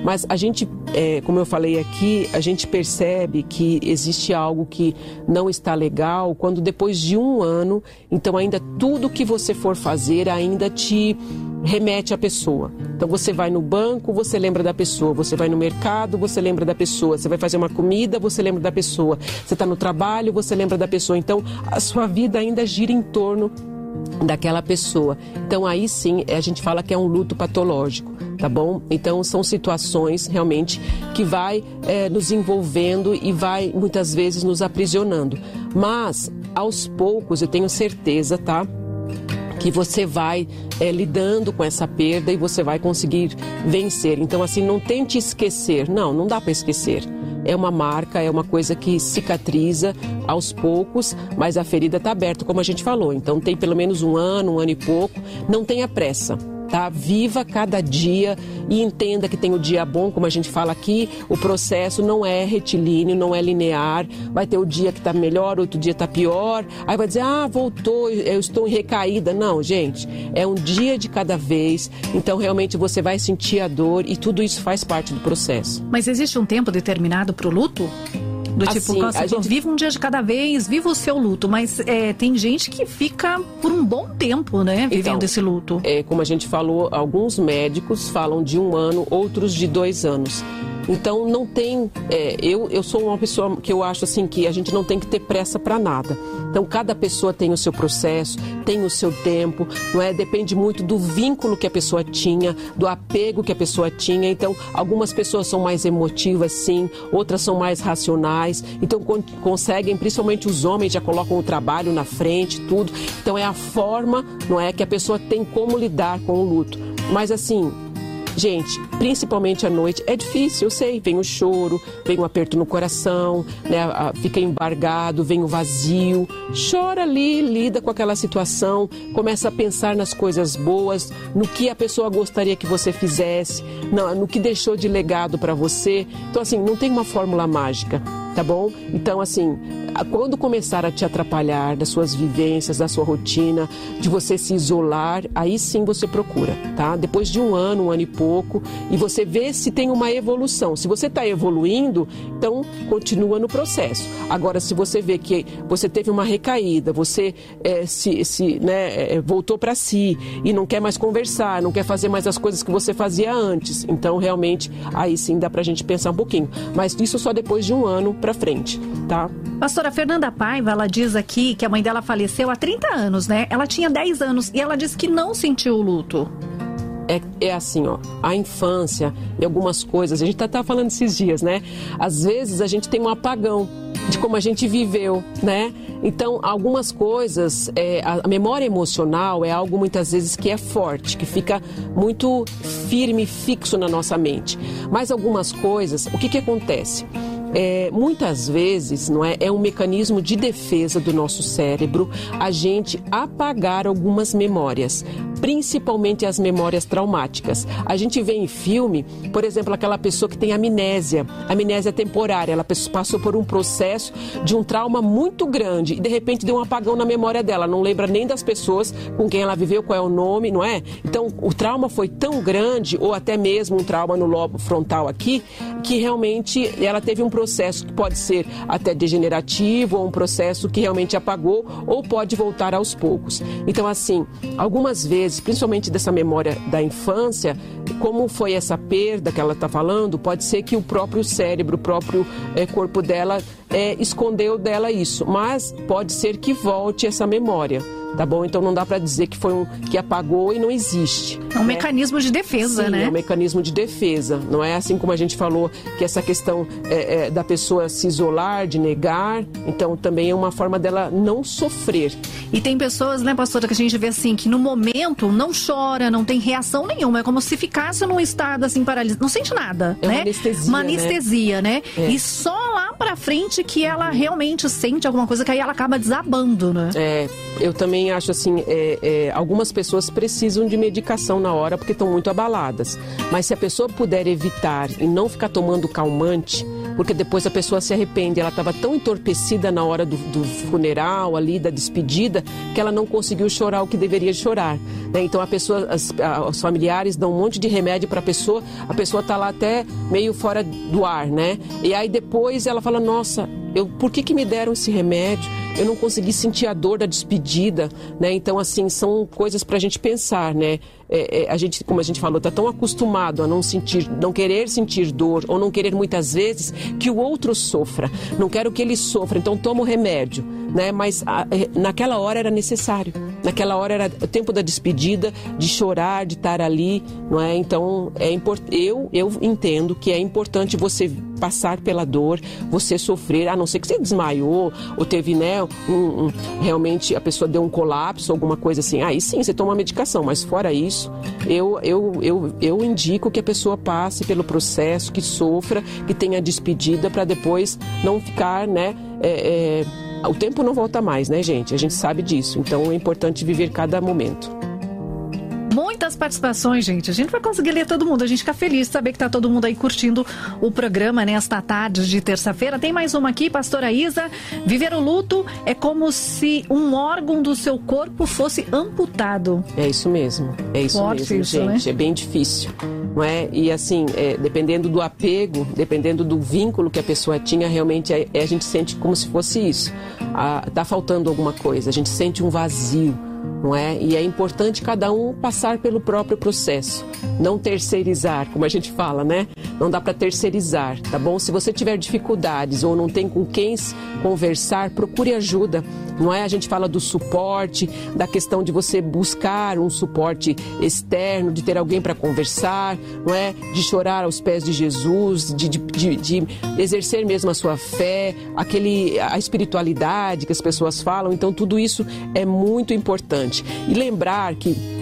Mas a gente, é, como eu falei aqui, a gente percebe que existe algo que não está legal quando depois de um ano, então ainda tudo que você for fazer ainda te remete à pessoa. Então você vai no banco, você lembra da pessoa. Você vai no mercado, você lembra da pessoa. Você vai fazer uma comida, você lembra da pessoa. Você está no trabalho, você lembra da pessoa. Então a sua vida ainda gira em torno daquela pessoa. Então aí sim a gente fala que é um luto patológico, tá bom? Então são situações realmente que vai é, nos envolvendo e vai muitas vezes nos aprisionando. Mas aos poucos eu tenho certeza, tá? que você vai é, lidando com essa perda e você vai conseguir vencer. Então, assim, não tente esquecer. Não, não dá para esquecer. É uma marca, é uma coisa que cicatriza aos poucos, mas a ferida está aberta, como a gente falou. Então, tem pelo menos um ano, um ano e pouco. Não tenha pressa tá? Viva cada dia e entenda que tem o dia bom, como a gente fala aqui, o processo não é retilíneo, não é linear. Vai ter o dia que está melhor, outro dia está pior. Aí vai dizer, ah, voltou, eu estou em recaída. Não, gente, é um dia de cada vez. Então, realmente, você vai sentir a dor e tudo isso faz parte do processo. Mas existe um tempo determinado para o luto? Do tipo, assim, a gente... viva um dia de cada vez, viva o seu luto. Mas é, tem gente que fica por um bom tempo, né, vivendo então, esse luto. É, como a gente falou, alguns médicos falam de um ano, outros de dois anos. Então não tem, é, eu, eu sou uma pessoa que eu acho assim que a gente não tem que ter pressa para nada. Então cada pessoa tem o seu processo, tem o seu tempo, não é? Depende muito do vínculo que a pessoa tinha, do apego que a pessoa tinha. Então algumas pessoas são mais emotivas, sim, outras são mais racionais. Então con conseguem, principalmente os homens já colocam o trabalho na frente, tudo. Então é a forma, não é, que a pessoa tem como lidar com o luto. Mas assim, Gente, principalmente à noite, é difícil, eu sei. Vem o choro, vem o aperto no coração, né? fica embargado, vem o vazio. Chora ali, lida com aquela situação, começa a pensar nas coisas boas, no que a pessoa gostaria que você fizesse, no que deixou de legado para você. Então, assim, não tem uma fórmula mágica tá bom? Então, assim, quando começar a te atrapalhar das suas vivências, da sua rotina, de você se isolar, aí sim você procura, tá? Depois de um ano, um ano e pouco, e você vê se tem uma evolução. Se você está evoluindo, então continua no processo. Agora, se você vê que você teve uma recaída, você é, se, se né, é, voltou para si e não quer mais conversar, não quer fazer mais as coisas que você fazia antes, então realmente aí sim dá para a gente pensar um pouquinho. Mas isso só depois de um ano para frente, tá? Pastora Fernanda Paiva, ela diz aqui que a mãe dela faleceu há 30 anos, né? Ela tinha 10 anos e ela disse que não sentiu o luto. É, é, assim, ó, a infância e algumas coisas, a gente tá, tá falando esses dias, né? Às vezes a gente tem um apagão de como a gente viveu, né? Então, algumas coisas, é, a memória emocional é algo muitas vezes que é forte, que fica muito firme, fixo na nossa mente. Mas algumas coisas, o que que acontece? É, muitas vezes não é, é um mecanismo de defesa do nosso cérebro a gente apagar algumas memórias, principalmente as memórias traumáticas. A gente vê em filme, por exemplo, aquela pessoa que tem amnésia, amnésia temporária, ela passou por um processo de um trauma muito grande e de repente deu um apagão na memória dela, não lembra nem das pessoas com quem ela viveu, qual é o nome, não é? Então, o trauma foi tão grande, ou até mesmo um trauma no lobo frontal aqui, que realmente ela teve um processo que pode ser até degenerativo, ou um processo que realmente apagou, ou pode voltar aos poucos. Então, assim, algumas vezes, principalmente dessa memória da infância, como foi essa perda que ela está falando, pode ser que o próprio cérebro, o próprio é, corpo dela é, escondeu dela isso. Mas pode ser que volte essa memória tá bom? Então não dá para dizer que foi um que apagou e não existe. É um né? mecanismo de defesa, Sim, né? É um mecanismo de defesa. Não é assim como a gente falou que essa questão é, é, da pessoa se isolar, de negar. Então também é uma forma dela não sofrer. E tem pessoas, né, pastora, que a gente vê assim que no momento não chora, não tem reação nenhuma, é como se ficasse num estado assim paralisado, não sente nada, é né? Uma anestesia, uma anestesia, né? né? É. E só lá para frente que ela realmente sente alguma coisa que aí ela acaba desabando, né? É, eu também acho assim, é, é, algumas pessoas precisam de medicação na hora porque estão muito abaladas. Mas se a pessoa puder evitar e não ficar tomando calmante, porque depois a pessoa se arrepende, ela estava tão entorpecida na hora do, do, funeral ali, da despedida, que ela não conseguiu chorar o que deveria chorar. Né? Então a pessoa, as, os familiares dão um monte de remédio para a pessoa, a pessoa está lá até meio fora do ar, né? E aí depois ela fala, nossa, eu, por que, que me deram esse remédio? Eu não consegui sentir a dor da despedida, né? Então, assim, são coisas para a gente pensar, né? É, é, a gente, como a gente falou, está tão acostumado a não sentir, não querer sentir dor ou não querer muitas vezes que o outro sofra. Não quero que ele sofra, então toma o remédio, né? Mas a, é, naquela hora era necessário. Naquela hora era o tempo da despedida, de chorar, de estar ali, não é? Então é importante. Eu eu entendo que é importante você passar pela dor, você sofrer, a não ser que você desmaiou ou teve, né, um, um, realmente a pessoa deu um colapso, alguma coisa assim. Aí sim, você toma medicação, mas fora isso, eu, eu, eu, eu indico que a pessoa passe pelo processo, que sofra, que tenha despedida para depois não ficar, né, é, é, o tempo não volta mais, né, gente? A gente sabe disso. Então é importante viver cada momento. Muitas participações, gente. A gente vai conseguir ler todo mundo. A gente fica feliz de saber que tá todo mundo aí curtindo o programa nesta tarde de terça-feira. Tem mais uma aqui, pastora Isa. Viver o luto é como se um órgão do seu corpo fosse amputado. É isso mesmo. É isso Forte mesmo, isso, gente. Né? É bem difícil. Não é? E assim, é, dependendo do apego, dependendo do vínculo que a pessoa tinha, realmente é, é a gente sente como se fosse isso. Ah, tá faltando alguma coisa, a gente sente um vazio não é? E é importante cada um passar pelo próprio processo, não terceirizar, como a gente fala, né? Não dá para terceirizar, tá bom? Se você tiver dificuldades ou não tem com quem conversar, procure ajuda. Não é? A gente fala do suporte, da questão de você buscar um suporte externo, de ter alguém para conversar, não é? De chorar aos pés de Jesus, de, de, de, de exercer mesmo a sua fé, aquele, a espiritualidade que as pessoas falam. Então, tudo isso é muito importante. E lembrar que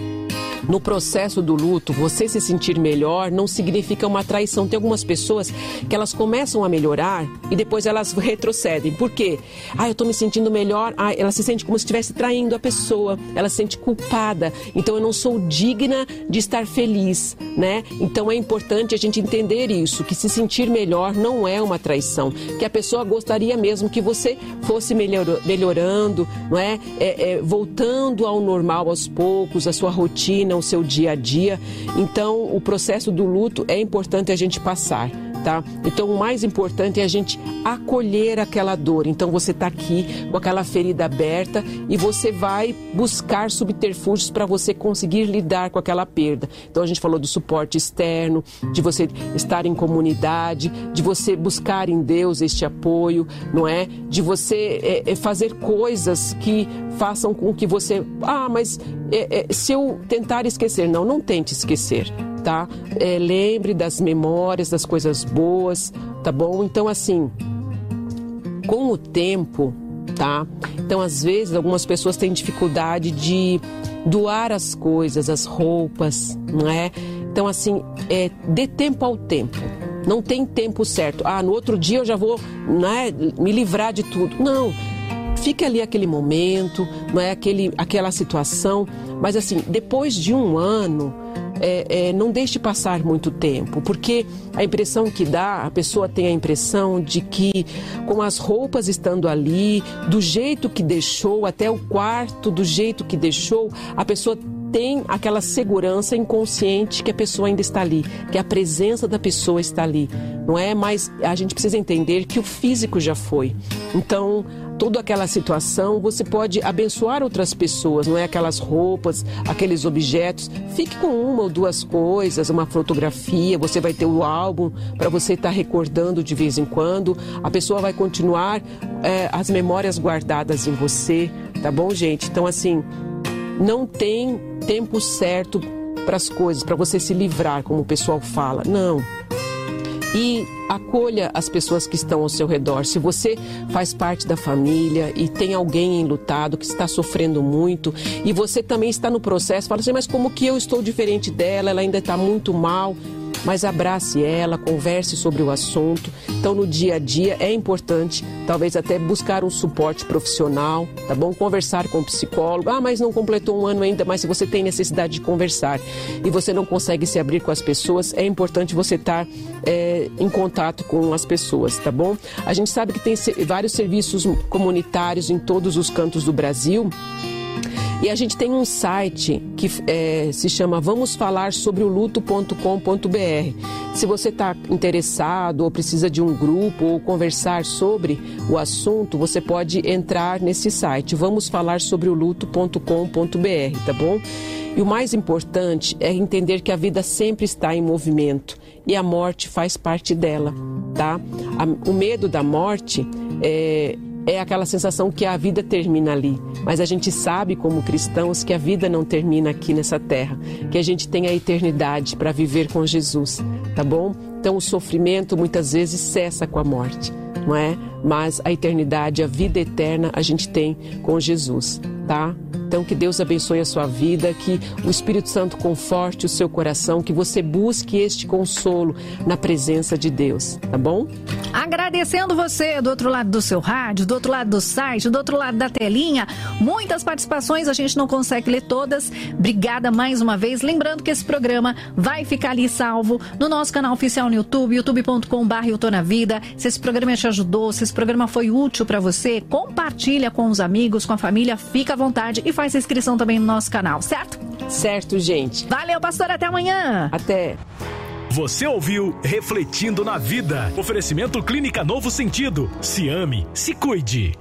no processo do luto, você se sentir melhor não significa uma traição. Tem algumas pessoas que elas começam a melhorar e depois elas retrocedem. Por quê? Ah, eu estou me sentindo melhor. Ah, ela se sente como se estivesse traindo a pessoa. Ela se sente culpada. Então eu não sou digna de estar feliz, né? Então é importante a gente entender isso, que se sentir melhor não é uma traição, que a pessoa gostaria mesmo que você fosse melhor, melhorando, não é? é, é voltando ao normal aos poucos, a sua rotina o seu dia a dia. Então, o processo do luto é importante a gente passar. Tá? Então, o mais importante é a gente acolher aquela dor. Então, você está aqui com aquela ferida aberta e você vai buscar subterfúgios para você conseguir lidar com aquela perda. Então, a gente falou do suporte externo, de você estar em comunidade, de você buscar em Deus este apoio, não é? De você é, é fazer coisas que façam com que você. Ah, mas é, é, se eu tentar esquecer. Não, não tente esquecer tá? É, lembre das memórias, das coisas boas, tá bom? Então, assim, com o tempo, tá? Então, às vezes, algumas pessoas têm dificuldade de doar as coisas, as roupas, não é? Então, assim, é, dê tempo ao tempo. Não tem tempo certo. Ah, no outro dia eu já vou né, me livrar de tudo. Não. Fique ali aquele momento, não é aquele, aquela situação, mas assim, depois de um ano, é, é, não deixe passar muito tempo, porque a impressão que dá, a pessoa tem a impressão de que com as roupas estando ali, do jeito que deixou, até o quarto, do jeito que deixou, a pessoa tem aquela segurança inconsciente que a pessoa ainda está ali, que a presença da pessoa está ali, não é? Mas a gente precisa entender que o físico já foi. Então, toda aquela situação, você pode abençoar outras pessoas, não é aquelas roupas, aqueles objetos. Fique com uma ou duas coisas, uma fotografia, você vai ter o álbum para você estar tá recordando de vez em quando. A pessoa vai continuar é, as memórias guardadas em você, tá bom, gente? Então, assim, não tem tempo certo para as coisas, para você se livrar, como o pessoal fala. Não e acolha as pessoas que estão ao seu redor. Se você faz parte da família e tem alguém enlutado que está sofrendo muito e você também está no processo, fala assim, mas como que eu estou diferente dela? Ela ainda está muito mal mas abrace ela, converse sobre o assunto. Então, no dia a dia é importante, talvez até buscar um suporte profissional, tá bom? Conversar com o psicólogo. Ah, mas não completou um ano ainda, mas se você tem necessidade de conversar e você não consegue se abrir com as pessoas, é importante você estar é, em contato com as pessoas, tá bom? A gente sabe que tem vários serviços comunitários em todos os cantos do Brasil. E a gente tem um site que é, se chama Vamos Falar sobre o Luto.com.br. Se você está interessado ou precisa de um grupo ou conversar sobre o assunto, você pode entrar nesse site, Vamos Falar sobre o Luto.com.br, tá bom? E o mais importante é entender que a vida sempre está em movimento e a morte faz parte dela, tá? o medo da morte é, é aquela sensação que a vida termina ali. Mas a gente sabe, como cristãos, que a vida não termina aqui nessa terra, que a gente tem a eternidade para viver com Jesus, tá bom? Então o sofrimento muitas vezes cessa com a morte, não é? Mas a eternidade, a vida eterna, a gente tem com Jesus, tá? Então, que Deus abençoe a sua vida, que o Espírito Santo conforte o seu coração, que você busque este consolo na presença de Deus, tá bom? Agradecendo você do outro lado do seu rádio, do outro lado do site, do outro lado da telinha. Muitas participações, a gente não consegue ler todas. Obrigada mais uma vez. Lembrando que esse programa vai ficar ali salvo no nosso canal oficial no YouTube, youtube.com.br Eu Vida. Se esse programa te ajudou, se esse programa foi útil para você, compartilha com os amigos, com a família, fica à vontade e faz a inscrição também no nosso canal, certo? Certo, gente. Valeu, pastor. Até amanhã. Até. Você ouviu Refletindo na Vida. Oferecimento Clínica Novo Sentido. Se ame, se cuide.